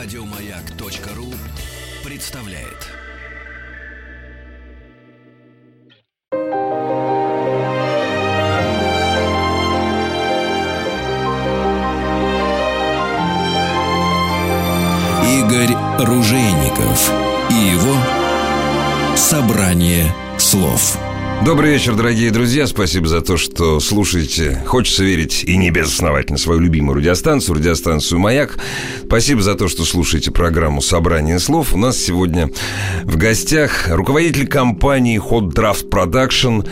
Радиомаяк.ру представляет. Игорь Ружейников и его собрание слов. Добрый вечер, дорогие друзья. Спасибо за то, что слушаете. Хочется верить и не безосновательно свою любимую радиостанцию, радиостанцию «Маяк». Спасибо за то, что слушаете программу «Собрание слов». У нас сегодня в гостях руководитель компании Hot Draft Production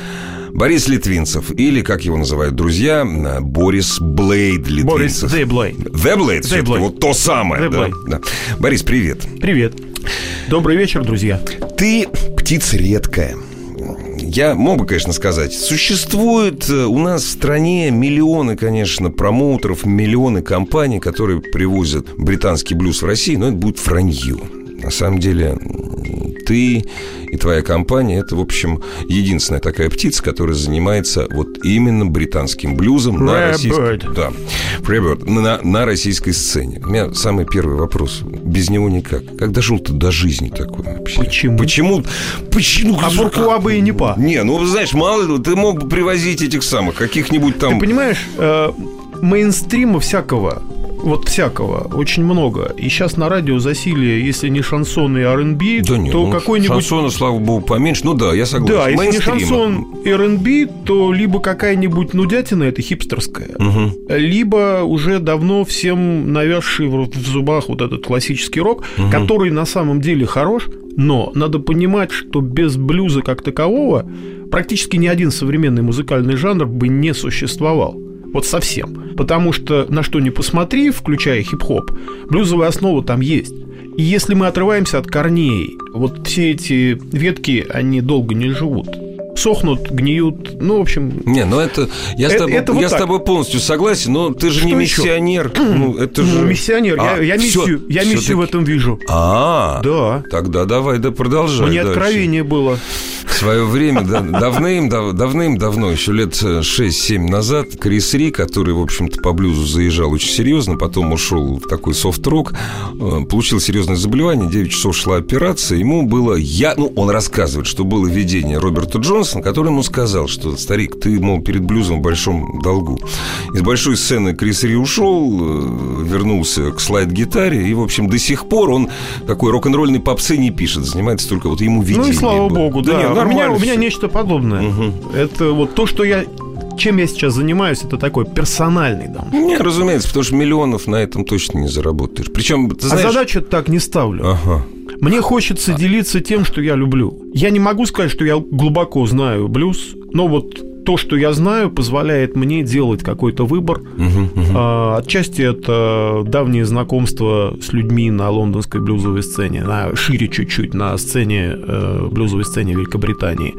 Борис Литвинцев, или, как его называют друзья, Борис Блейд Литвинцев. Борис The Blade. The Blade, The Blade. вот то самое. The да, Blade. да. Борис, привет. Привет. Добрый вечер, друзья. Ты птица редкая. Я мог бы, конечно, сказать, существует э, у нас в стране миллионы, конечно, промоутеров, миллионы компаний, которые привозят британский блюз в Россию, но это будет вранье. На самом деле, ты и твоя компания – это, в общем, единственная такая птица, которая занимается вот именно британским блюзом на российской, bird. да, Freebird, на, на российской сцене. У меня самый первый вопрос. Без него никак. Как дошел ты до жизни такой вообще? Почему? Почему? Почему? А Буркуа бы и не па. Не, ну, знаешь, мало ли, ты мог бы привозить этих самых, каких-нибудь там... Ты понимаешь, э, мейнстрима всякого, вот всякого, очень много. И сейчас на радио засилие, если не шансон и R&B, Да нет, то ну, какой-нибудь... шансона, слава богу, поменьше. Ну да, я согласен. Да, если не шансон и R&B, то либо какая-нибудь нудятина, это хипстерская, Мгм. либо уже давно всем навязший в в зубах вот этот классический рок, который на самом деле хорош, но надо понимать, что без блюза как такового практически ни один современный музыкальный жанр бы не существовал. Вот совсем. Потому что на что ни посмотри, включая хип-хоп, блюзовая основа там есть. И если мы отрываемся от корней, вот все эти ветки, они долго не живут. Сохнут, гниют, ну, в общем, Не, ну это... Я, с, Это- тобой, это вот я с тобой полностью согласен, но ты же не Что еще? миссионер. Ну, это же... Ну, миссионер. А, я, я всё- миссию, я миссию в этом вижу. А, Да. Тогда давай, да продолжай. Мне дальше. откровение было. В свое время, да, давным, дав- давным-давно, еще лет 6-7 назад, Крис Ри, который, в общем-то, по блюзу заезжал очень серьезно, потом ушел в такой софт-рок, э, получил серьезное заболевание, 9 часов шла операция, ему было... Я, ну, он рассказывает, что было видение Роберта Джонсона, который ему сказал, что, старик, ты, мол, перед блюзом в большом долгу. Из большой сцены Крис Ри ушел, э, вернулся к слайд-гитаре, и, в общем, до сих пор он такой рок-н-ролльный попсы не пишет, занимается только вот ему видение Ну и слава было. богу, да. не, у, меня, у меня нечто подобное. Это вот то, что я... Чем я сейчас занимаюсь, это такой персональный дом. Не, разумеется, потому что миллионов на этом точно не заработаешь. Причем, ты А знаешь... задачу так не ставлю. Ага. Мне хочется делиться тем, что я люблю. Я не могу сказать, что я глубоко знаю блюз, но вот то, что я знаю, позволяет мне делать какой-то выбор. Мгм, мгм. А, Отчасти это давние знакомства с людьми на лондонской блюзовой сцене, на шире чуть-чуть, на сцене э, блюзовой сцене Великобритании.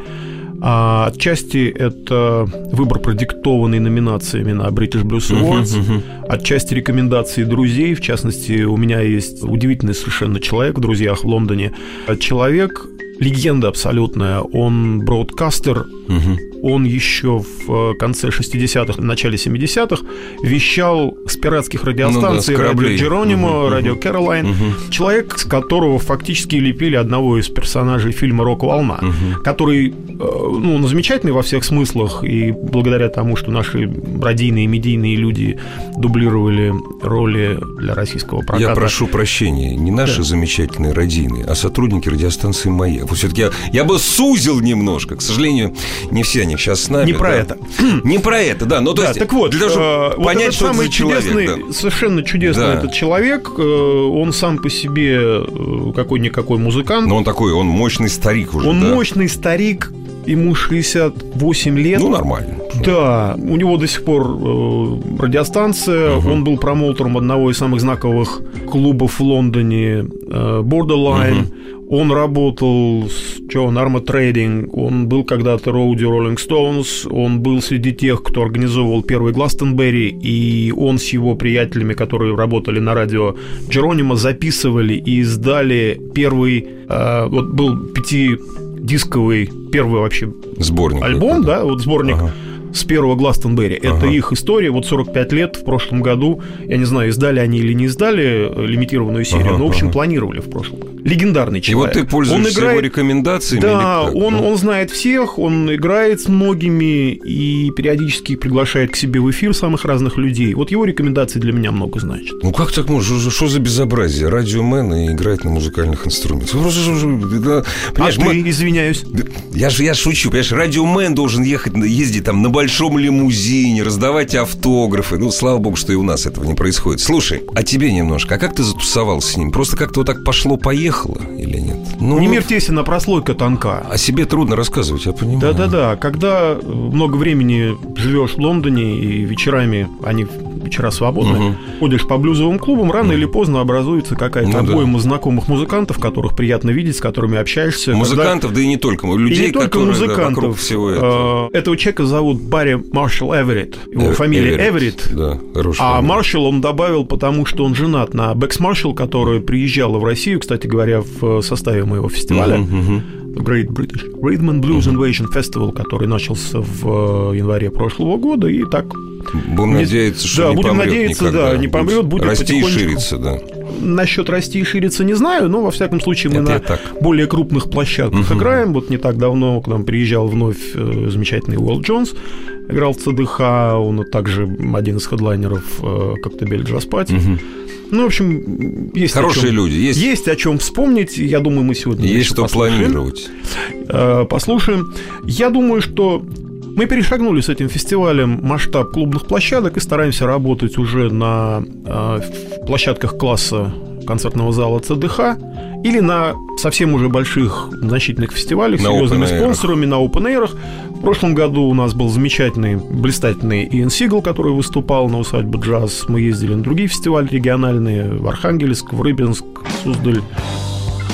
А отчасти это выбор, продиктованный номинациями на British Blues Awards, отчасти рекомендации друзей. В частности, у меня есть удивительный совершенно человек в друзьях в Лондоне. Человек, легенда абсолютная, он бродкастер, Мгм. Он еще в э, конце 60-х, начале 70-х вещал с пиратских радиостанций Ну да, радио. Джеронимо, Мгм, радио мгм. Кэролайн. Человек, с которого фактически лепили одного из персонажей фильма «Рок-волна», который, э, ну, он замечательный во всех смыслах, и благодаря тому, что наши радийные и медийные люди дублировали роли для российского проката. Я прошу прощения, не наши Да. замечательные радийные, а сотрудники радиостанции «Маяк». Вот все-таки я, я бы сузил немножко. К сожалению, не все они сейчас с нами. Не про да. это. Не про это, да. Ну, то да, есть, так вот, для того, чтобы э, вот понять, этот что это самый за человек. чудесный, да. совершенно чудесный Да. этот человек, э, он сам по себе э, какой-никакой музыкант, Но он такой, он мощный старик уже, он да. мощный старик, ему 68 лет. Ну, нормально. Да, у него до сих пор э, радиостанция, он был промоутером одного из самых знаковых клубов в Лондоне, э, Borderline. Он работал с Джон Арма Трейдинг, он был когда-то Роуди Роллинг Стоунс, он был среди тех, кто организовывал первый Гластенберри, и он с его приятелями, которые работали на радио Джеронима, записывали и издали первый, э, вот был пятидисковый, первый вообще Сборник. альбом, да, вот сборник Ага. С первого Гластонберри. Это Ага. их история. Вот 45 лет в прошлом году. Я не знаю, издали они или не издали э, лимитированную серию, Ага, но, в общем, ага. планировали в прошлом. Легендарный И вот человек. ты пользуешься он играет... его рекомендациями? Да, как? он, Ну, он знает всех, он играет с многими и периодически приглашает к себе в эфир самых разных людей. Вот его рекомендации для меня много значат. Ну как так можно? Что, за безобразие? Радиомен и играет на музыкальных инструментах. Ну, да, Понимаешь, а мы- ты, извиняюсь. Да, Я же я шучу, понимаешь, радиомен должен ехать, ездить там на большом лимузине, раздавать автографы. Ну, слава богу, что и у нас этого не происходит. Слушай, а тебе немножко, а как ты затусовался с ним? Просто как-то вот так пошло-поехало или нет? Ну, Не мир тесен, а прослойка тонка. О себе трудно рассказывать, я понимаю. Да-да-да, когда э, много времени живешь в Лондоне и вечерами, они вечера свободны, Мгм. ходишь по блюзовым клубам, рано или поздно образуется какая-то Ну да. обойма знакомых музыкантов, которых приятно видеть, с которыми общаешься. Когда- Музыкантов, да и не только, людей, и не только которые да, музыкантов. вокруг всего этого. Э, Этого человека зовут Барри Маршалл Эверетт. Его Э, фамилия Эверетт. Да, хорошая А. Маршалл он добавил, потому что он женат на Бэкс Маршалл, которая приезжала в Россию, кстати говоря, в составе моего фестиваля. Мгм, мгм. Great British Rhythm and Blues Invasion Festival, который начался в э, январе прошлого года, и так Будем Не- надеяться, что да, не будем помрет надеяться, никогда. да, не помрет, будет расти и шириться, да. Насчет расти и шириться не знаю, но во всяком случае мы Это на так. более крупных площадках Мгм. играем. Вот не так давно к нам приезжал вновь э, замечательный Уолл Джонс, играл в ЦДХ, он также один из хедлайнеров э, Коктебель Джаз Пати. Мгм. Ну, в общем, есть о Хорошие чём- люди, есть, Есть о чем вспомнить. Я думаю, мы сегодня есть что послушаем. планировать. Э, послушаем. Я думаю, что мы перешагнули с этим фестивалем масштаб клубных площадок и стараемся работать уже на э, площадках класса концертного зала ЦДХ или на совсем уже больших значительных фестивалях с серьезными спонсорами на open В прошлом году у нас был замечательный, блистательный Иэн Сигл, который выступал на усадьбе джаз. Мы ездили на другие фестивали региональные в Архангельск, в Рыбинск, Суздаль.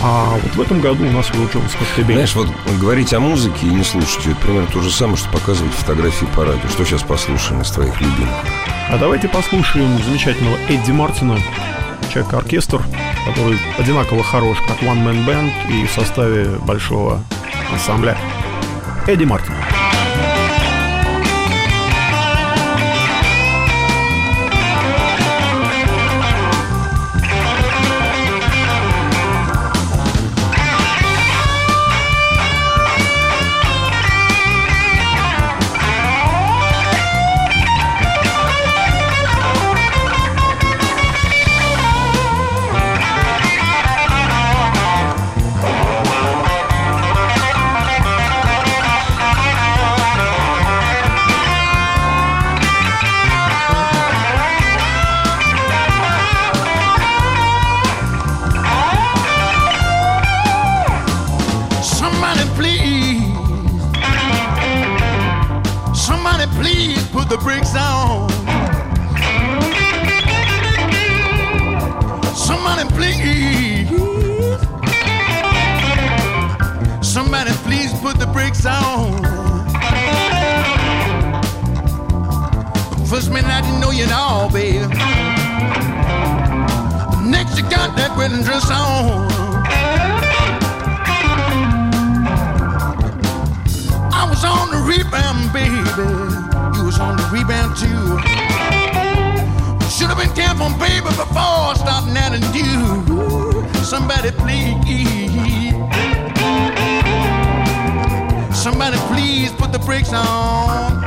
А вот в этом году у нас Уилл Джонс Коктебель. Знаешь, вот говорить о музыке и не слушать это примерно то же самое, что показывать фотографии по радио. Что сейчас послушаем из твоих любимых? А давайте послушаем замечательного Эдди Мартина, человек-оркестр, который одинаково хорош, как One Man Band и в составе большого ансамбля. Эдди Мартин. Somebody please. Somebody please put the brakes on.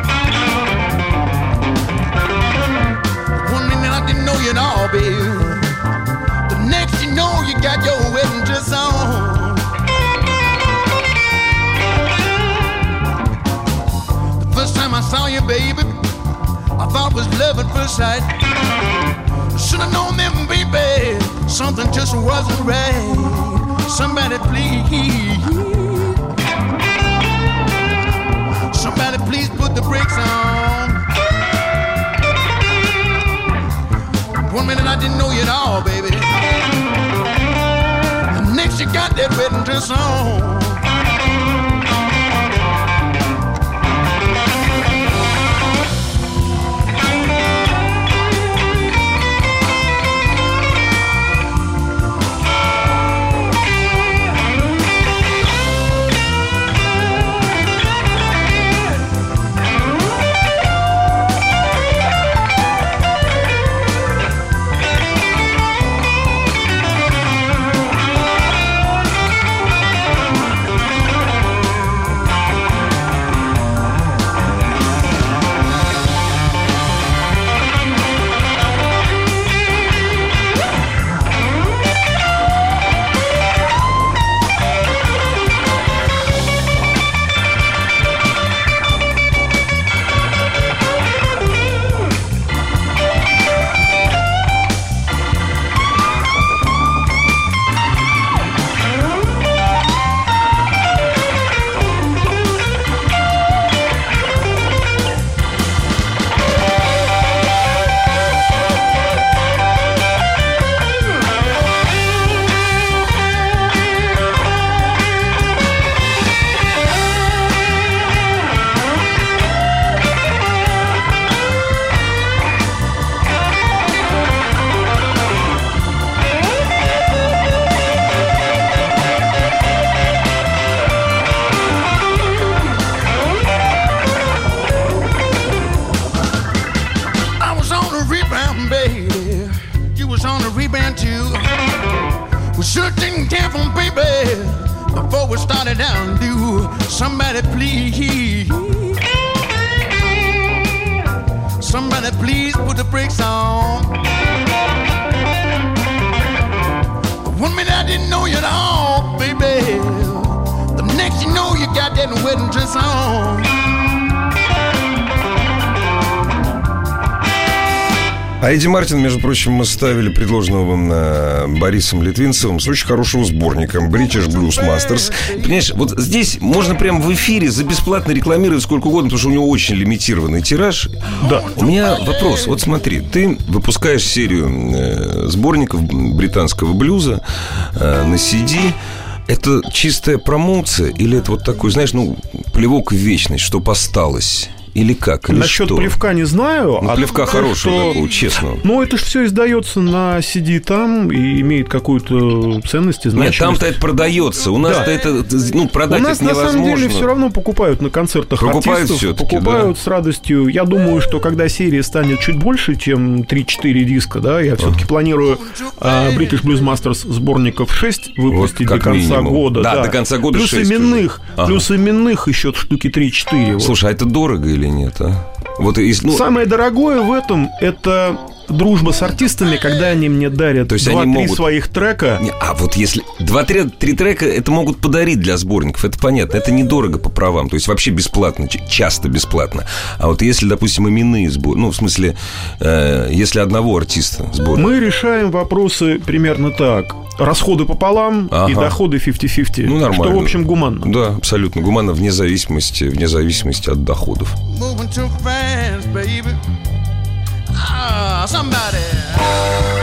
One minute I didn't know you at all, baby. The next you know you got your wedding dress on. The first time I saw you, baby, I thought was love at first sight. Should have known then, baby, something just wasn't right. Somebody please, somebody please put the brakes on. One minute I didn't know you at all, baby. The next you got that wedding dress on. Эдди Мартин, между прочим, мы ставили предложенного вам Борисом Литвинцевым с очень хорошего сборника British Blues Masters. Понимаешь, вот здесь можно прямо в эфире за бесплатно рекламировать сколько угодно, потому что у него очень лимитированный тираж. Да. У меня вопрос. Вот смотри, ты выпускаешь серию э, сборников британского блюза э, на CD. Это чистая промоция или это вот такой, знаешь, ну, плевок в вечность, что осталось? Или как? Или Насчет что? плевка не знаю. Ну, а плевка то, хорошего что- такого, честного. Ну, это же все издается на CD там и имеет какую-то ценность и Нет, значимость. там-то это продается. У нас-то Да. это, ну, У продать нас это на самом деле невозможно. все равно покупают на концертах Покупают артистов, покупают с радостью. Я думаю, что когда серия станет чуть больше, чем 3-4 диска, да, я все-таки планирую а, British Blues Masters сборников 6 выпустить как до конца минимум. года. Да, до конца года плюс 6 именных, уже. Ага. плюс именных еще штуки 3-4. вот. Слушай, а это дорого или нет, а? Вот если, ну, Самое дорогое в этом это дружба с артистами, когда они мне дарят То есть они 2-3 могут- своих трека. не, а вот если два-три три трека это могут подарить для сборников, это понятно, это недорого по правам, то есть вообще бесплатно, часто бесплатно. А вот если, допустим, именные сборы, ну, в смысле, э, если одного артиста сборник. Мы решаем вопросы примерно так. Расходы пополам и Ага. доходы 50-50. Ну, нормально. Что, в общем, гуманно. Да, абсолютно. Гуманно вне зависимости, вне зависимости от доходов. Moving too fast, baby. somebody.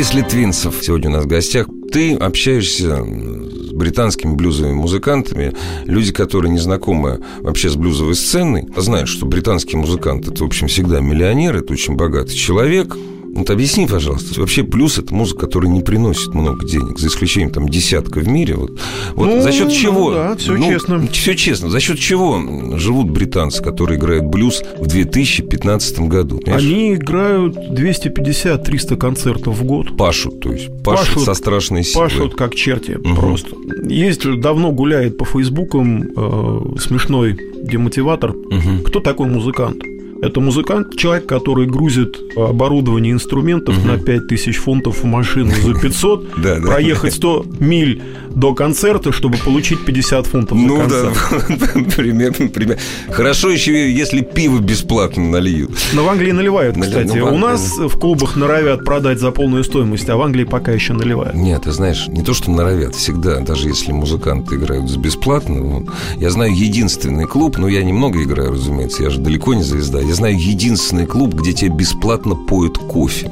Борис Литвинцев сегодня у нас в гостях. Ты общаешься с британскими блюзовыми музыкантами. Люди, которые не знакомы вообще с блюзовой сценой, знают, что британский музыкант – это, в общем, всегда миллионер, это очень богатый человек. Вот объясни, пожалуйста, вообще плюс это музыка, которая не приносит много денег, за исключением там десятка в мире. Вот, вот Ну, за счет ну чего? да, всё честно. Все честно. За счет чего живут британцы, которые играют блюз в 2015 году? Понимаешь? Они играют 250-300 концертов в год. пашут, то есть пашут, Пашут- со страшной силой. Пашут как черти просто. Есть давно гуляет по фейсбукам э, смешной демотиватор. Кто такой музыкант? Это музыкант, человек, который грузит оборудование инструментов на 5000 фунтов в машину за 500, Да, проехать 100 миль до концерта, чтобы получить 50 фунтов за Ну концерт. да, примерно, примерно. Хорошо еще, если пиво бесплатно нальют. Но в Англии наливают, Нали- кстати. ну, в У Англии. нас в клубах норовят продать за полную стоимость, а в Англии пока еще наливают. Нет, ты знаешь, не то, что норовят, всегда, даже если музыканты играют за бесплатно. ну, я знаю единственный клуб, но я немного играю, разумеется, я же далеко не звезда. Я знаю единственный клуб, где тебе бесплатно поют кофе.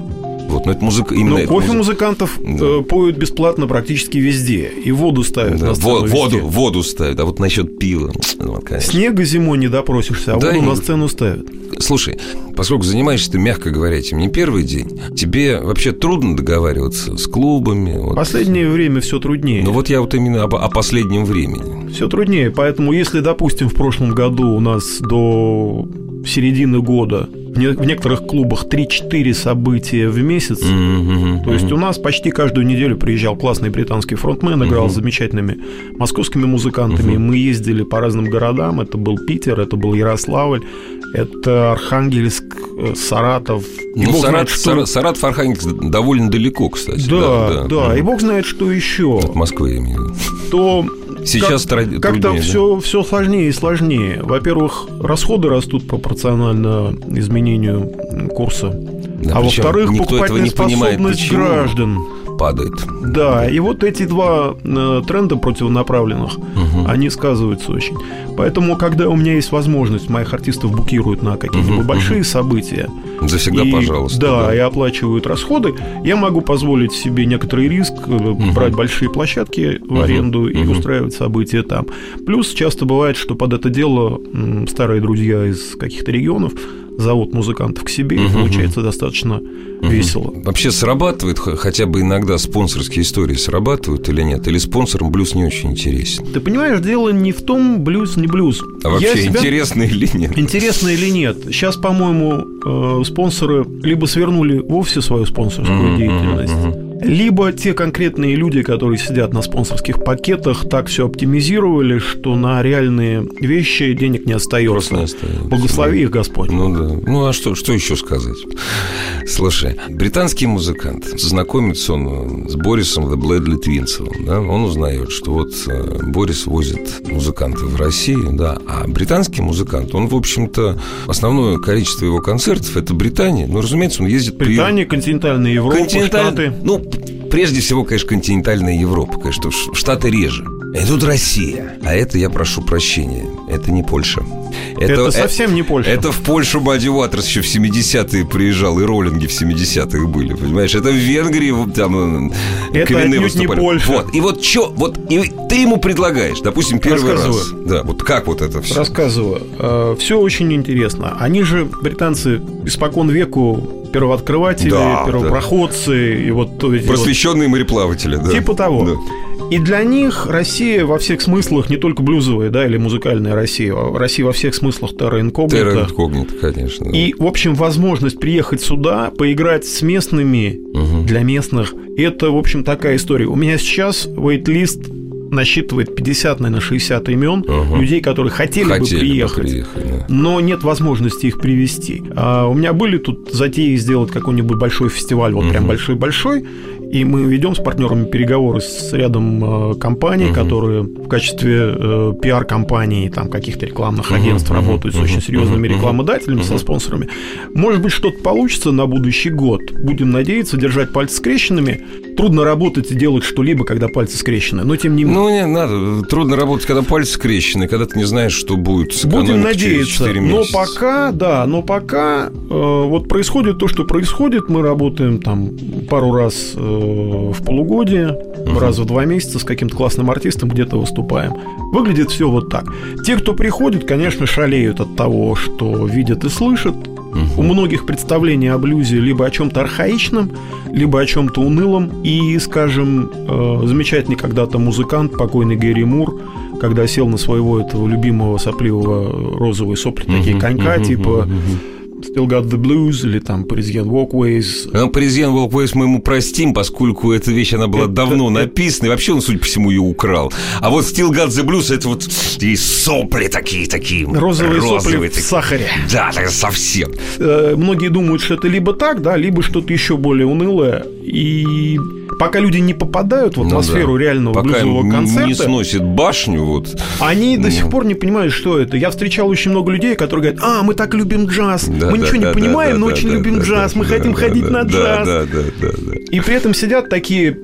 Вот, но это музыка именно Но кофе музыка. музыкантов э, поют бесплатно практически везде. И воду ставят Да, на сцену во- везде. воду, воду ставят. А вот насчет пива, ну, вот, конечно. Снега зимой не допросишься, а Да, воду и- на сцену ставят. Слушай, поскольку занимаешься ты, мягко говоря, этим не первый день, тебе вообще трудно договариваться с клубами? Вот. последнее время все труднее. Ну вот я вот именно об- о последнем времени. Все труднее. Поэтому, если, допустим, в прошлом году у нас до середины года в не- в некоторых клубах 3-4 события в месяц, Мгм, то есть у нас почти каждую неделю приезжал классный британский фронтмен, играл с замечательными московскими музыкантами. Мы ездили по разным городам. Это был Питер, это был Ярославль, это Архангельск, э, Саратов. И Ну, бог знает, Сарат, что- Сара- Саратов, Архангельск довольно далеко, кстати. Да, да, и Мгм. бог знает, что еще. От Москвы, я имею в виду. То Сейчас как- как-то труднее, да? все, все сложнее и сложнее. Во-первых, расходы растут пропорционально изменению курса. Да, а во-вторых, покупательная не понимает, способность почему граждан. Падает. Да, и вот эти два э, тренда противонаправленных, они сказываются очень. Поэтому, когда у меня есть возможность, моих артистов букируют на какие-нибудь Мгм, большие события, Завсегда, и, пожалуйста. Да, и оплачивают расходы. Я могу позволить себе некоторый риск, э, брать большие площадки в аренду и мгм. устраивать события там. Плюс часто бывает, что под это дело старые друзья из каких-то регионов зовут музыкантов к себе, и Мгм, получается достаточно весело. Вообще срабатывает хотя бы иногда спонсорские истории срабатывают или нет? Или спонсорам блюз не очень интересен? Ты понимаешь, дело не в том, блюз, не блюз. А вообще себя- интересно или нет? Интересно или нет? Сейчас, по-моему, э, спонсоры либо свернули вовсе свою спонсорскую Мгм, деятельность, мгм, либо те конкретные люди, которые сидят на спонсорских пакетах, так все оптимизировали, что на реальные вещи денег не остается. Не остается. Благослови их Господь. Ну да. Ну а что, что еще сказать? Слушай, британский музыкант, знакомится он э, с Борисом The Blood Литвинцевым, да, он узнает, что вот э, Борис возит музыкантов в Россию, да, а британский музыкант, он, в общем-то, основное количество его концертов – это Британия, ну, разумеется, он ездит Британия, континентальная Европа, Континенталь- Штаты. Ну, прежде всего, конечно, континентальная Европа, конечно, Штаты реже. И тут Россия. А это, я прошу прощения, это не Польша. Это совсем не Польша. Это в Польшу Бадди Уатерс еще в 70-е приезжал, и роллинги в 70-х были, понимаешь? Это в Венгрии там э, Это не. Польша. Вот, и вот что, вот и ты ему предлагаешь, допустим, первый раз. Рассказываю. Да, вот как вот это все? Рассказываю. Все очень интересно. Они же, британцы, испокон веку первооткрыватели, Да, первопроходцы, и вот то эти вот Просвещенные мореплаватели, да. Типа того. Да. И для них Россия во всех смыслах, не только блюзовая, да, или музыкальная Россия, а Россия во всех смыслах терра инкогнита. Терра инкогнито, конечно. да. И, в общем, возможность приехать сюда, поиграть с местными Мгм. для местных, это, в общем, такая история. У меня сейчас вейт-лист насчитывает 50, наверное, 60 имен Ага. людей, которые хотели, бы Хотели бы приехать. приехать, да. Но нет возможности их привести. А у меня были тут затеи сделать какой-нибудь большой фестиваль, вот прям Мгм. большой-большой. И мы ведем с партнерами переговоры с рядом э, компаний, Мгм. которые в качестве э, пиар-компаний, там каких-то рекламных агентств мгм, работают с мгм, очень серьезными рекламодателями, со спонсорами. Может быть, что-то получится на будущий год. Будем надеяться, держать пальцы скрещенными. Трудно работать и делать что-либо, когда пальцы скрещены, но тем не менее. Ну, не надо. Трудно работать, когда пальцы скрещены, когда ты не знаешь, что будет с Будем надеяться. 4 Но пока, да, но пока э, вот происходит то, что происходит. Мы работаем там пару раз э, в полугодие, раз в два месяца с каким-то классным артистом где-то выступаем. Выглядит все вот так. Те, кто приходит, конечно, шалеют от того, что видят и слышат. У многих представление о блюзе либо о чем-то архаичном, либо о чем-то унылом. И, скажем, э, замечательный когда-то музыкант, покойный Гэри Мур, когда сел на своего этого любимого сопливого розовые сопли, такие конька, мгм, типа мгм. Still Got the Blues или там Parisian Walkways. А Президент Волквейс мы ему простим, поскольку эта вещь, она была Это- давно это- написана, и вообще он, судя по всему, ее украл. А вот Still Got the Blues, это вот и сопли такие, такие. Розовые сопли в такие. сахаре. Да, так совсем. Э, Многие думают, что это либо так, да, либо что-то еще более унылое. И пока люди не попадают в Ну атмосферу да. реального Пока блюзового концерта, не сносит башню, вот. Они до Ну. сих пор не понимают, что это. Я встречал очень много людей, которые говорят, а, мы так любим джаз, Да, мы да, ничего да, не понимаем, но очень любим джаз, мы хотим ходить на джаз. И при этом сидят такие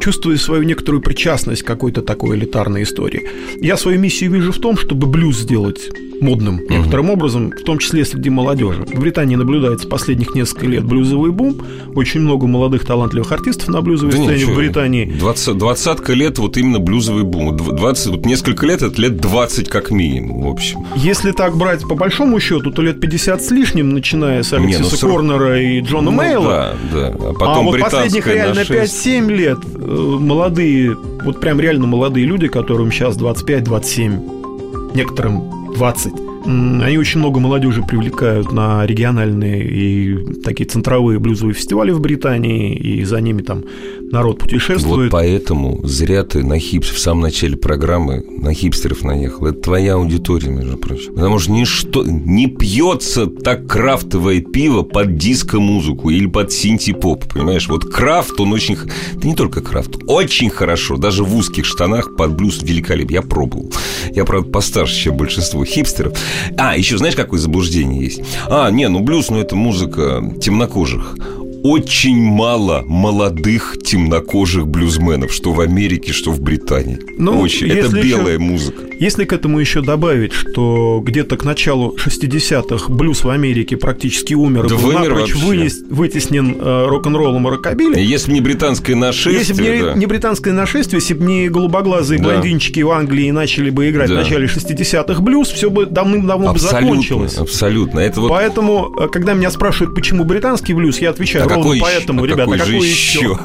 чувствуя свою некоторую причастность к какой-то такой элитарной истории. Я свою миссию вижу в том, чтобы блюз сделать модным некоторым образом, в том числе среди молодежи. В Британии наблюдается последних несколько лет блюзовый бум. Очень много молодых талантливых артистов на блюзовой Да сцене ничего. в Британии. Двадцатка лет вот именно блюзовый бум. Дв- Двадцать, вот несколько лет, это лет 20 как минимум, в общем. Если так брать по большому счету, то лет 50 с лишним, начиная с Не, ну, Алексиса срок- Корнера и Джона Ну, Мейла, Да, да. А а потом вот последних реально нашествие. 5-7 лет э, молодые, вот прям реально молодые люди, которым сейчас 25-27, некоторым 20, м, они очень много молодежи привлекают на региональные и такие центровые блюзовые фестивали в Британии, и за ними там народ Вот путешествует. поэтому зря ты на хипс в самом начале программы на хипстеров наехал. Это твоя аудитория, между прочим. Потому что ничто не пьется так крафтовое пиво под диско-музыку или под синти-поп, понимаешь? Вот крафт, он очень... Да не только крафт, очень хорошо, даже в узких штанах под блюз великолепен. Я пробовал. Я, правда, постарше, чем большинство хипстеров. А, еще знаешь, какое заблуждение есть? А, не, ну блюз, ну это музыка темнокожих очень мало молодых темнокожих блюзменов, что в Америке, что в Британии. Ну, очень. Это если еще- белая музыка. Если к этому еще добавить, что где-то к началу 60-х блюз в Америке практически умер, Да был вымер напрочь вынес- вытеснен э, рок-н-роллом и рокобили, Если бы не британское нашествие, Если бы не, да. не британское нашествие, если бы не голубоглазые Да. блондинчики в Англии начали бы играть Да. в начале 60-х блюз, все бы давным-давно бы закончилось. абсолютно. Это вот Поэтому, э, когда меня спрашивают, почему британский блюз, я отвечаю какой еще? поэтому, А ребята, какой какой, же еще? еще?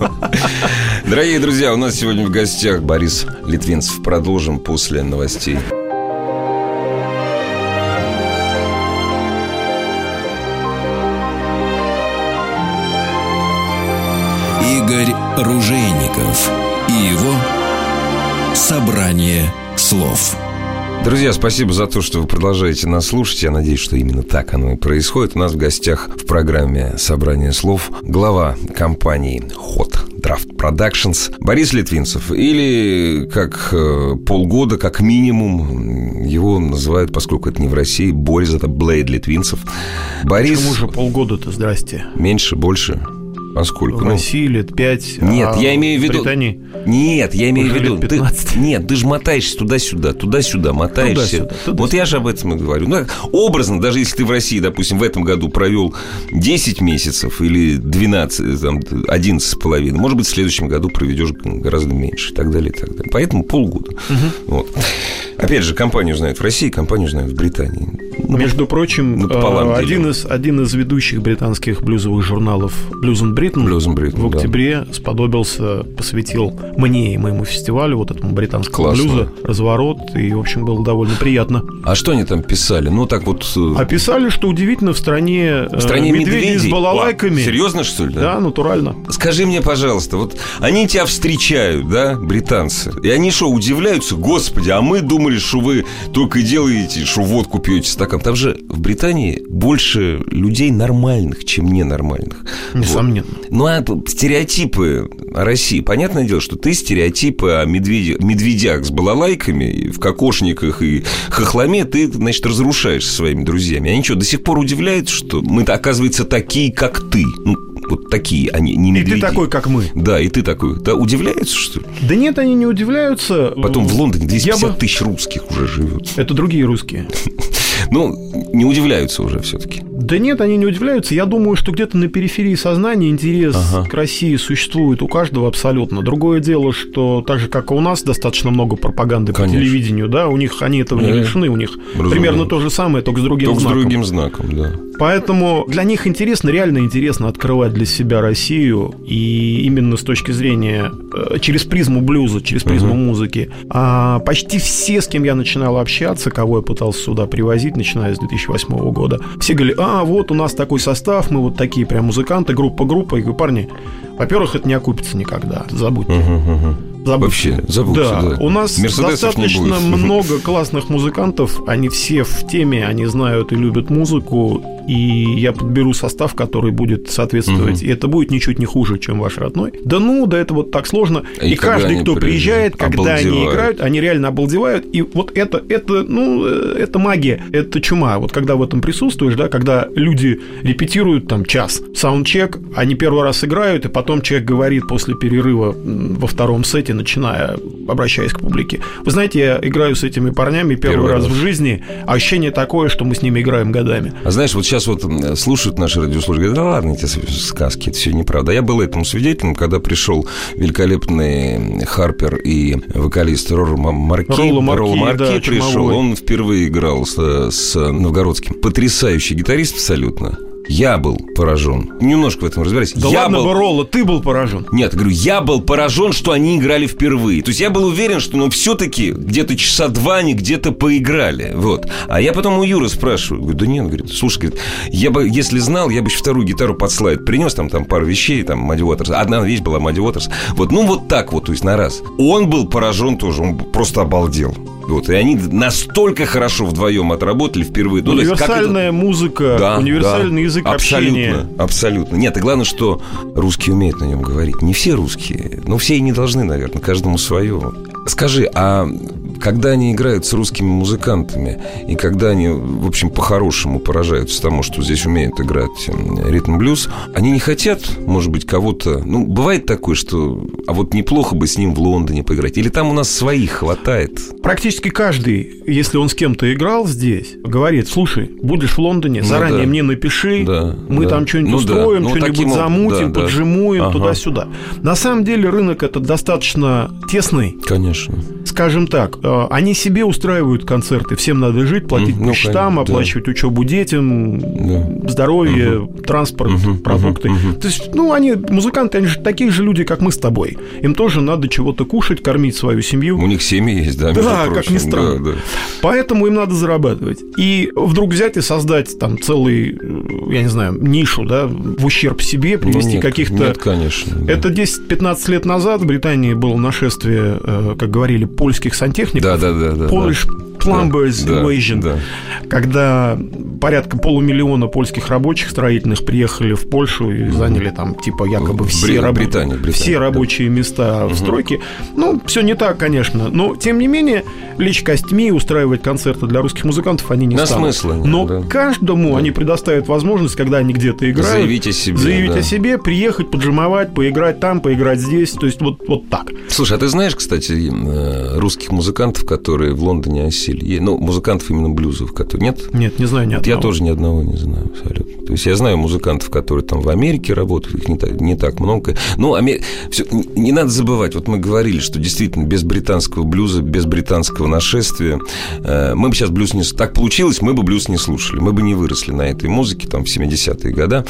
Дорогие друзья, у нас сегодня в гостях Борис Литвинцев. Продолжим после новостей. Игорь Ружейников и его «Собрание слов». Друзья, спасибо за то, что вы продолжаете нас слушать. Я надеюсь, что именно так оно и происходит. У нас в гостях в программе «Собрание слов» глава компании Hot Draft Productions Борис Литвинцев. Или как э, полгода, как минимум, его называют, поскольку это не в России, Борис, это Блейд Литвинцев. Борис... Почему же полгода-то, здрасте? Меньше, больше? А сколько? В Ну, России лет 5, Нет, я имею в виду- Британии Нет, я имею в виду... ты- 15. нет, ты же мотаешься туда-сюда, туда-сюда, мотаешься. Туда-сюда, туда-сюда. вот я же об этом и говорю. Ну, образно, даже если ты в России, допустим, в этом году провел 10 месяцев или 12, там, 11 с половиной, может быть, в следующем году проведешь гораздо меньше и так далее, и так далее. Поэтому полгода. Вот. Опять же, компанию знают в России, компанию знают в Британии. Ну, Между прочим, напополам э, делим. один из, один из ведущих британских блюзовых журналов Blues and Britain Blues and Britain, в да. октябре сподобился, посвятил мне и моему фестивалю, вот этому британскому Классно. блюза, разворот, и, в общем, было довольно приятно. А что они там писали? Ну, так вот... э, Описали, что удивительно, в стране, э, в стране медведи медведей. с балалайками. А, серьезно, что ли? Да, натурально. Скажи мне, пожалуйста, вот они тебя встречают, да, британцы, и они что, удивляются? Господи, а мы думали, что вы только и делаете, что водку пьете стакан. Там же в Британии больше людей нормальных, чем ненормальных. Несомненно. Вот. Ну, а стереотипы о России. Понятное дело, что ты стереотипы о медведе, медведях с балалайками, и в кокошниках и хохломе ты, значит, разрушаешь со своими друзьями. Они что, до сих пор удивляются, что мы-то, оказывается, такие, как ты? Ну, вот такие, они не И медведи. ты такой, как мы. Да, и ты такой. Да, удивляются, что ли? Да нет, они не удивляются. Потом в Лондоне Я 250 бы- тысяч русских уже живет. Это другие русские. Ну, не удивляются уже все-таки. Да нет, они не удивляются. Я думаю, что где-то на периферии сознания интерес Ага. к России существует у каждого абсолютно. Другое дело, что так же, как и у нас, достаточно много пропаганды Конечно. по телевидению, да, у них они этого не лишены, у них Разумеется. примерно то же самое, только с другим Только с знаком. другим знаком, да. Поэтому для них интересно, реально интересно открывать для себя Россию и именно с точки зрения э, через призму блюза, через призму музыки. А почти все, с кем я начинал общаться, кого я пытался сюда привозить, начиная с 2008 года, все говорили, а вот у нас такой состав, мы вот такие прям музыканты, группа-группа. Я говорю, парни, во-первых, это не окупится никогда, забудьте. Забудьте. Вообще, забудьте, Да, да. у нас Мерседесов достаточно много классных музыкантов, они все в теме, они знают и любят музыку, и я подберу состав, который будет соответствовать, и это будет ничуть не хуже, чем ваш родной. Да ну, да это вот так сложно. И И, каждый, кто приезжает, приезжают, когда они обалдевают. играют, они реально обалдевают. И вот это, это, ну, э, это магия, это чума. Вот когда в этом присутствуешь, да, когда люди репетируют там час, саундчек, они первый раз играют, и потом человек говорит после перерыва во втором сете, начиная, обращаясь к публике. Вы знаете, я играю с этими парнями первый, Первый раз, раз. в жизни, а ощущение такое, что мы с ними играем годами. А знаешь, вот сейчас вот м, слушают наши радиослушатели, говорят, да ладно, эти сказки, это все неправда. Я был этому свидетелем, когда пришел великолепный Харпер и вокалист Ролл Марки. Ролло Марки, Ролло Марки да, пришел, чумовой. он впервые играл с, с Новгородским. Потрясающий гитарист абсолютно. Я был поражен. Немножко в этом разбираюсь. Да я ладно, был... Бароло, ты был поражен. Нет, говорю, я был поражен, что они играли впервые. То есть я был уверен, что ну все-таки где-то часа два они где-то поиграли. Вот. А я потом у Юры спрашиваю, говорю, да нет, он говорит, слушай, говорит, я бы, если знал, я бы еще вторую гитару под слайд принес, там, там пару вещей, там, Мадди Уотерс. Одна вещь была Мадди Уотерс. Вот, ну вот так вот, то есть на раз. Он был поражен тоже, он просто обалдел. Вот, и они настолько хорошо вдвоем отработали впервые. Ну, как это- Универсальная музыка, да, универсальный да. язык абсолютно, общения. Абсолютно. Нет, и главное, что русские умеют на нем говорить. Не все русские, но все и не должны, наверное, каждому свое. Скажи, а когда они играют с русскими музыкантами, и когда они, в общем, по-хорошему поражаются тому, что здесь умеют играть ритм-блюз, они не хотят, может быть, кого-то... Ну, бывает такое, что... А вот неплохо бы с ним в Лондоне поиграть. Или там у нас своих хватает. Практически каждый, если он с кем-то играл здесь, говорит, слушай, будешь в Лондоне, Ну заранее да. мне напиши, Да, мы да. там что-нибудь Ну да. устроим, Ну, что-нибудь таким замутим, да, да. поджимуем Ага. туда-сюда. На самом деле рынок этот достаточно тесный, Конечно. скажем так. Э, Они себе устраивают концерты, всем надо жить, платить Мгм, по ну, счетам, конечно, да. оплачивать учебу детям, Да. здоровье, транспорт, Мгм, продукты. мгм. То есть, ну, они, музыканты, они же такие же люди, как мы с тобой. Им тоже надо чего-то кушать, кормить свою семью. У них семьи есть, да, Да, как прочим. ни странно. Да, да. Поэтому им надо зарабатывать. И вдруг взять и создать там целый, э, я не знаю, нишу, да, в ущерб себе, Ну, привести нет, каких-то... Нет, конечно. да. Это 10-15 лет назад в Британии было нашествие, э, как говорили, польских сантехников. Да, да, да, да. Polish Plumbers Да, да, Invasion. да. Когда порядка полумиллиона польских рабочих строительных приехали в Польшу и заняли там, типа, якобы все, Бри- Британии, Британии, все да. рабочие места в стройке. Ну, все не так, конечно. Но, тем не менее, лечь костьми и устраивать концерты для русских музыкантов они не На станут. смысла Но да. каждому они предоставят возможность, когда они где-то играют, Заявить о себе, заявить да. о себе, приехать, поджимовать, поиграть там, поиграть здесь. То есть вот, вот так. Слушай, а ты знаешь, кстати, э, русских музыкантов, которые в Лондоне осели? Е- Ну, музыкантов именно блюзов, которые... Нет? Нет, не знаю ни Вот я одного. тоже ни одного не знаю абсолютно. То есть я знаю музыкантов, которые там в Америке работают, их не так, не так много. Ну, Аме- всё, не, надо забывать, вот мы говорили, что действительно без британского блюза, без британского нашествия, э, мы бы сейчас блюз не... Так получилось, мы бы блюз не слушали, мы бы не выросли на этой музыке там в 70-е годы.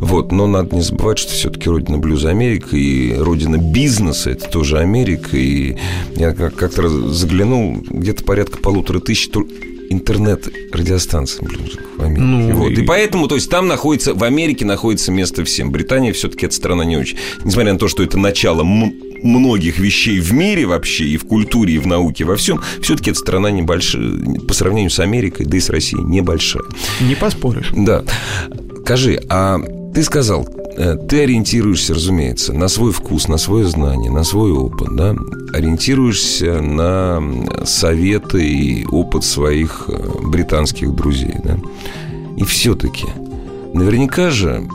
Вот, но надо не забывать, что все-таки родина блюза Америка и родина бизнеса это тоже Америка. И я как- как-то заглянул, где-то порядка полутора тысяч интернет-радиостанций блюзовых в Америке. Ну, вот. и... и- поэтому, то есть, там находится, в Америке находится место всем. Британия все-таки эта страна не очень. Несмотря на то, что это начало многих вещей в мире вообще, и в культуре, и в науке, во всем, все-таки эта страна небольшая, по сравнению с Америкой, да и с Россией, небольшая. Не поспоришь. Да. Скажи, а ты сказал, ты ориентируешься, разумеется, на свой вкус, на свое знание, на свой опыт, да? Ориентируешься на советы и опыт своих э, британских друзей, да? И все-таки, наверняка же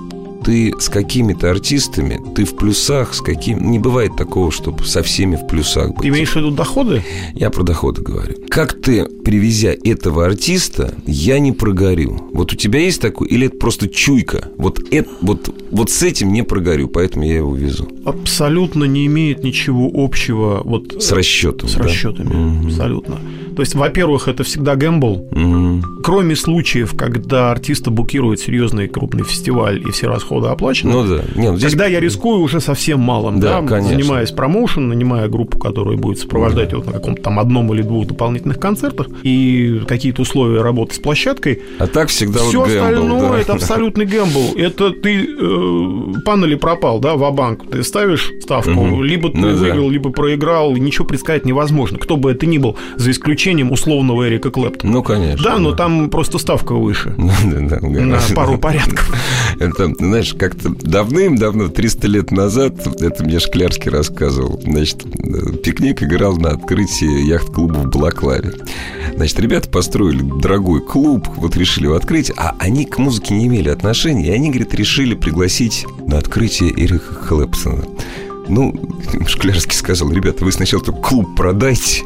ты с какими-то артистами, ты в плюсах, с каким... Не бывает такого, чтобы со всеми в плюсах быть. Имеешь в виду доходы? Я про доходы говорю. Как ты, привезя этого артиста, я не прогорю? Вот у тебя есть такой? Или это просто чуйка? Вот, это, вот, вот с этим не прогорю, поэтому я его везу. Абсолютно не имеет ничего общего вот С расчетом. с да? расчетами. Мгм. Абсолютно. То есть, во-первых, это всегда gamble. Мгм. Кроме случаев, когда артиста букирует серьезный крупный фестиваль и все расходы оплачены, Ну да. Не, ну здесь... Когда я рискую уже совсем малым, Да, да, конечно. занимаясь промоушен, нанимая группу, которая будет сопровождать его на каком-то там одном или двух дополнительных концертах, и какие-то условия работы с площадкой, А так всегда все вот gamble, остальное да. это абсолютный gamble. Это ты э, пан или пропал, да, в банк Ты ставишь ставку, Мгм. либо ты Ну да. выиграл, либо проиграл, ничего предсказать невозможно. Кто бы это ни был, за исключением условного Эрика Клэптона. Ну, конечно. Да, но там там просто ставка выше. Да, да, На пару порядков. Это, знаешь, как-то давным-давно, 300 лет назад, это мне Шклярский рассказывал, значит, пикник играл на открытии яхт-клуба в Балаклаве. Значит, ребята построили дорогой клуб, вот решили его открыть, а они к музыке не имели отношения, и они, говорит, решили пригласить на открытие Эриха Хлэпсона. Ну, Шклярский сказал, ребята, вы сначала только клуб продайте.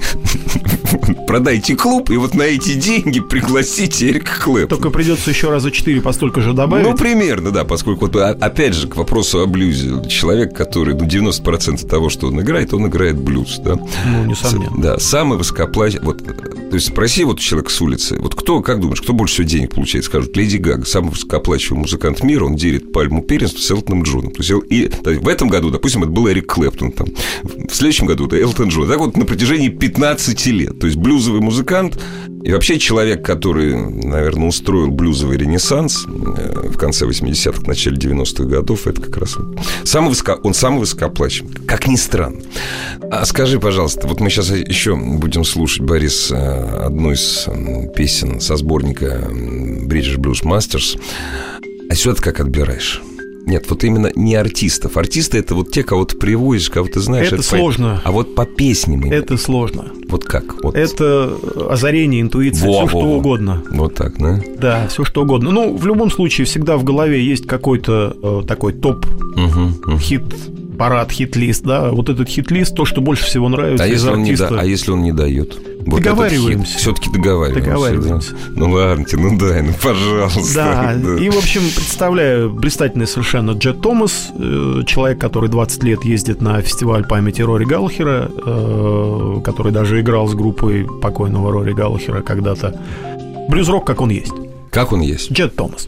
Продайте клуб, и вот на эти деньги пригласите Эрика Клэп. Только придется еще раза четыре постолько же добавить. Ну, примерно, да, поскольку, вот, а, опять же, к вопросу о блюзе. Человек, который, ну, 90% того, что он играет, он играет блюз, да. Ну, несомненно. Да, самый высокоплачиваемый... Вот, то есть спроси вот человека с улицы, вот кто, как думаешь, кто больше всего денег получает? Скажут, Леди Гага, самый высокооплачиваемый музыкант мира, он делит пальму первенства с Элтоном Джоном. То есть, и в этом году, допустим, это был Эрик Клэптон, там, в следующем году это Элтон Джон. Так вот на протяжении 15 лет. То есть блюзовый музыкант и вообще человек, который, наверное, устроил блюзовый ренессанс э, в конце 80-х, начале 90-х годов, это как раз самый высоко, он самый высокооплачиваемый, как ни странно. А скажи, пожалуйста, вот мы сейчас еще будем слушать, Борис, э, одну из песен со сборника British Blues Masters. А сюда как отбираешь? Нет, вот именно не артистов. Артисты это вот те, кого ты привозишь, кого ты знаешь. Это, это сложно. По... А вот по песням. Именно. Это сложно. Вот как? Вот. Это озарение, интуиция, во, все во, что во. угодно. Вот так, да? Да, все что угодно. Ну, в любом случае, всегда в голове есть какой-то э, такой топ-хит. Угу, угу. Парад, хит-лист, да, вот этот хит-лист, то, что больше всего нравится а из если артиста. Он не да, а если он не дает? Вот договариваемся. Все-таки договариваемся. Договариваемся. Да? Ну ладно, ну дай, ну пожалуйста. Да. да, и, в общем, представляю блистательный совершенно Джет Томас, э, человек, который 20 лет ездит на фестиваль памяти Рори Галлахера, э, который даже играл с группой покойного Рори Галлахера когда-то. Блюз-рок, как он есть. Как он есть? Джет Томас.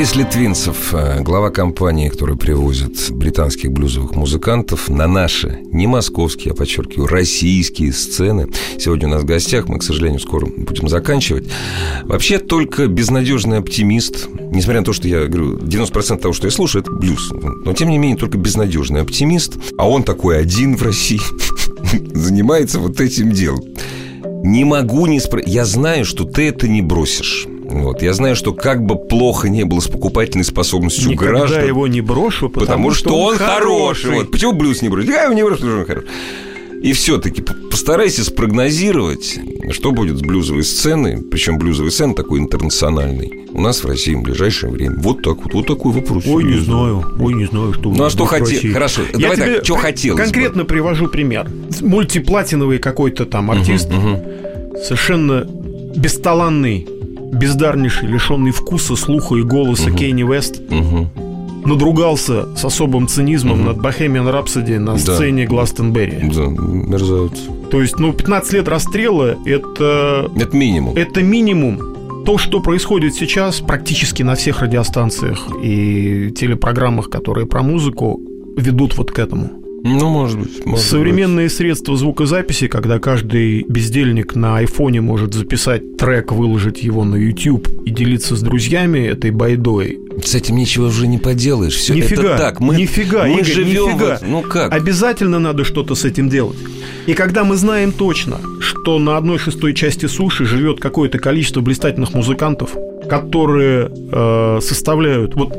Борис Литвинцев, э, глава компании, которая привозит британских блюзовых музыкантов на наши, не московские, я подчеркиваю, российские сцены. Сегодня у нас в гостях, мы, к сожалению, скоро будем заканчивать. Вообще только безнадежный оптимист, несмотря на то, что я говорю, 90% того, что я слушаю, это блюз. Но, тем не менее, только безнадежный оптимист, а он такой один в России, занимается вот этим делом. Не могу не спросить. Я знаю, что ты это не бросишь. Вот. Я знаю, что как бы плохо не было с покупательной способностью Никогда граждан. его не брошу, потому, Потому что он хороший. Вот. Почему блюз не бросить? Я его не брошу, потому что он хороший. И все-таки постарайся спрогнозировать, что будет с блюзовой сценой, причем блюзовый сцен такой интернациональный, у нас в России в ближайшее время. Вот так вот, вот такой вопрос. Ой, не знаю, ой, не знаю, что. Ну, а что хотел- хорошо, Я давай так, что кон- хотелось бы? Конкретно привожу пример. Мультиплатиновый какой-то там артист, совершенно бесталанный, бездарнейший, лишенный вкуса, слуха и голоса Кейни Вест, Мгм. надругался с особым цинизмом над Bohemian Rhapsody на Да. сцене Гластенберри. Да, мерзавец. То есть, ну, 15 лет расстрела это, Это минимум. это минимум. То, что происходит сейчас практически на всех радиостанциях и телепрограммах, которые про музыку, ведут вот к этому. Ну, может быть. может Современные средства звукозаписи, когда каждый бездельник на айфоне может записать трек, выложить его на YouTube и делиться с друзьями этой байдой. быть. С этим ничего уже не поделаешь. Все нифига, это так. Мы, нифига, мы Игорь, живем. нифига. в- Ну как? Обязательно надо что-то с этим делать. И когда мы знаем точно, что на одной шестой части суши живет какое-то количество блистательных музыкантов, которые э, составляют... Вот,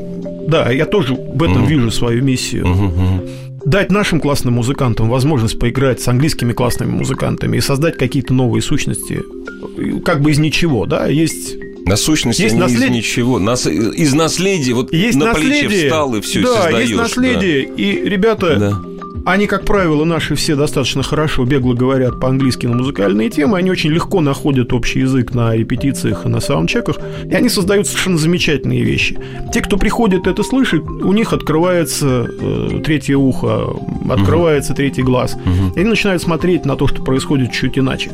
да, я тоже в этом вижу свою миссию. Мгм. Дать нашим классным музыкантам возможность поиграть с английскими классными музыкантами и создать какие-то новые сущности, э, как бы из ничего, да, есть На сущности, Есть наслед- из ничего. Нас, из наследия, вот есть на плече наследие, встал и все, да, создаешь. есть наследие, и ребята, Да. Они, как правило, наши все достаточно хорошо бегло говорят по-английски на музыкальные темы, они очень легко находят общий язык на репетициях и на саундчеках, и они создают совершенно замечательные вещи. Те, кто приходит это слышит, у них открывается э, третье ухо, открывается третий глаз, и они начинают смотреть на то, что происходит чуть иначе.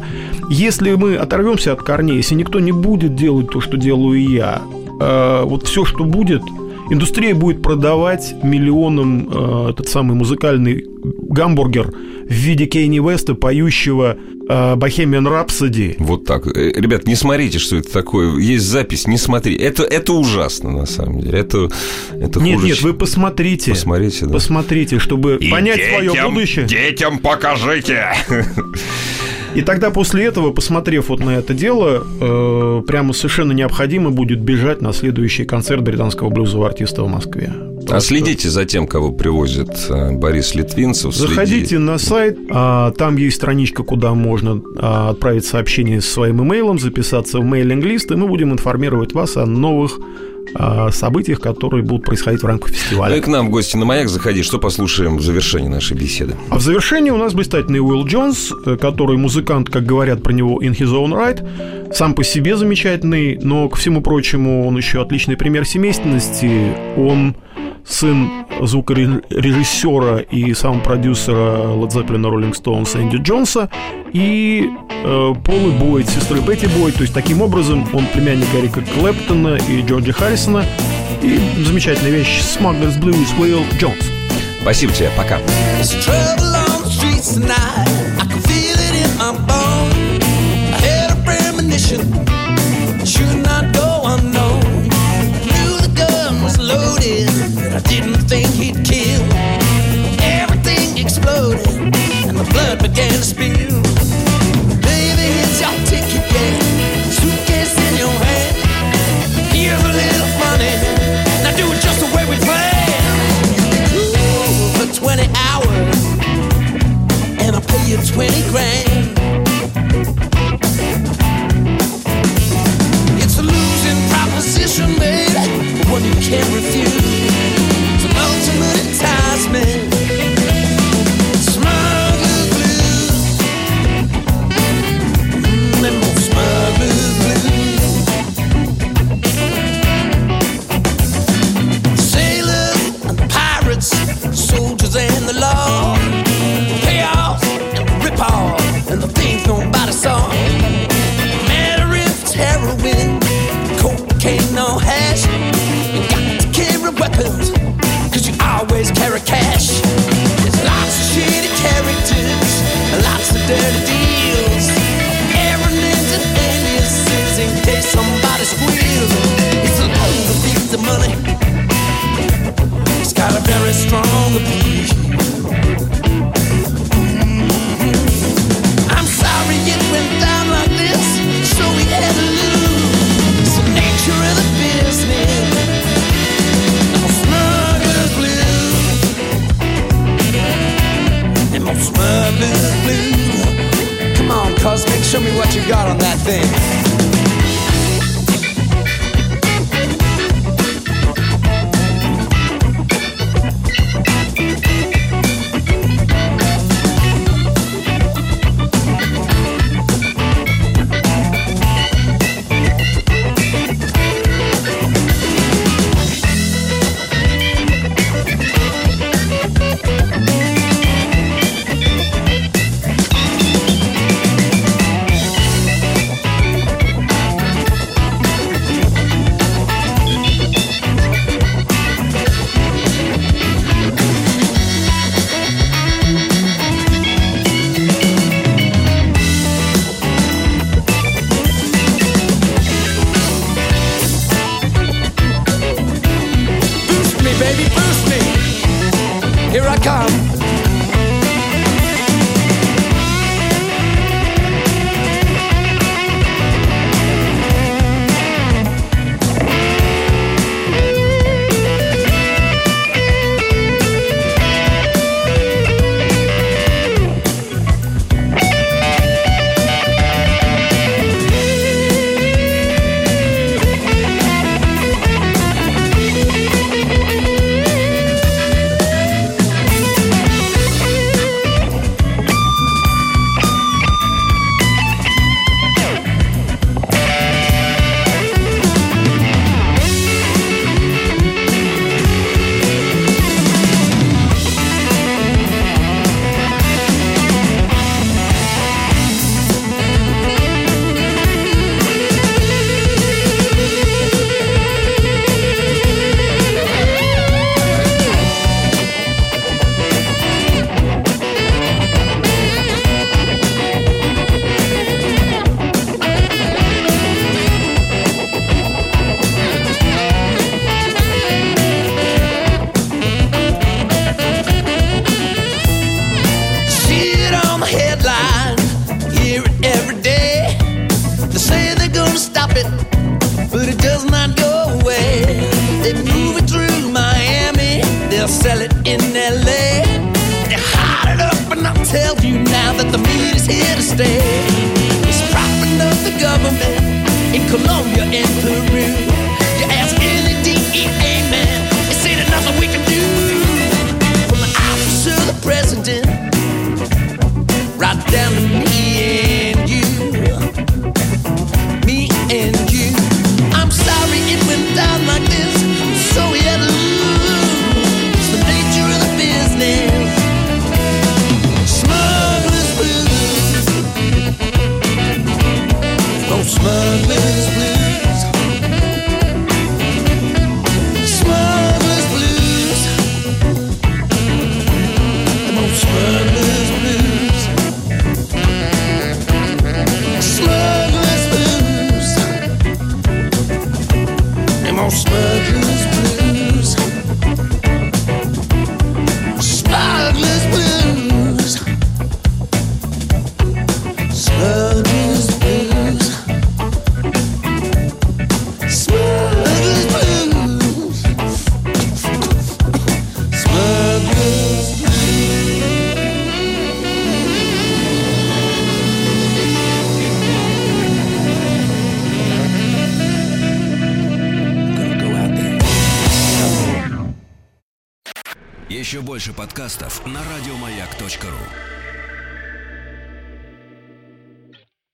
Если мы оторвемся от корней, если никто не будет делать то, что делаю я, э, вот все, что будет, Индустрия будет продавать миллионам э, этот самый музыкальный гамбургер в виде Кейни Веста, поющего э, Bohemian Rhapsody. Вот так. Э, Ребят, не смотрите, что это такое. Есть запись, не смотри. Это, это ужасно, на самом деле. Это, это Нет, хуже, нет, вы посмотрите. Посмотрите, да. Посмотрите, чтобы понять свое будущее. детям покажите. И тогда после этого, посмотрев вот на это дело, э, прямо совершенно необходимо будет бежать на следующий концерт британского блюзового артиста в Москве. А следите за тем, кого привозит э, Борис Литвинцев. следи- Заходите на сайт, а, там есть страничка, куда можно а, отправить сообщение со своим имейлом, записаться в мейлинг-лист, и мы будем информировать вас о новых событиях, которые будут происходить в рамках Ну и фестиваля. к нам в гости на маяк заходи. Что послушаем в завершении нашей беседы? А в завершении у нас блистательный Уилл Джонс, э, который музыкант, как говорят про него, in his own right, сам по себе замечательный, но, ко всему прочему, он еще отличный пример семейственности. Он сын звукорежиссера и саунд-продюсера Led Zeppelin Rolling Stones Энди Джонса и э, Полы Бойд, сестры Бетти Бойд. То есть, таким образом, он племянник Эрика Клэптона и Джорджа Харрисона. И замечательная вещь Smuggler's Blues Уилл Джонс. Спасибо тебе, пока. Tonight. I can feel it in my bones. I had a premonition. I didn't think he'd kill. Everything exploded, and the blood began to spill. Baby, it's your ticket, yeah. Suitcase in your hand. Here's a little money. Now do it just the way we planned. Ooh, for 20 hours, and I'll pay you 20 grand. Colombia and Peru. Подкастов на радиомаяк.ру.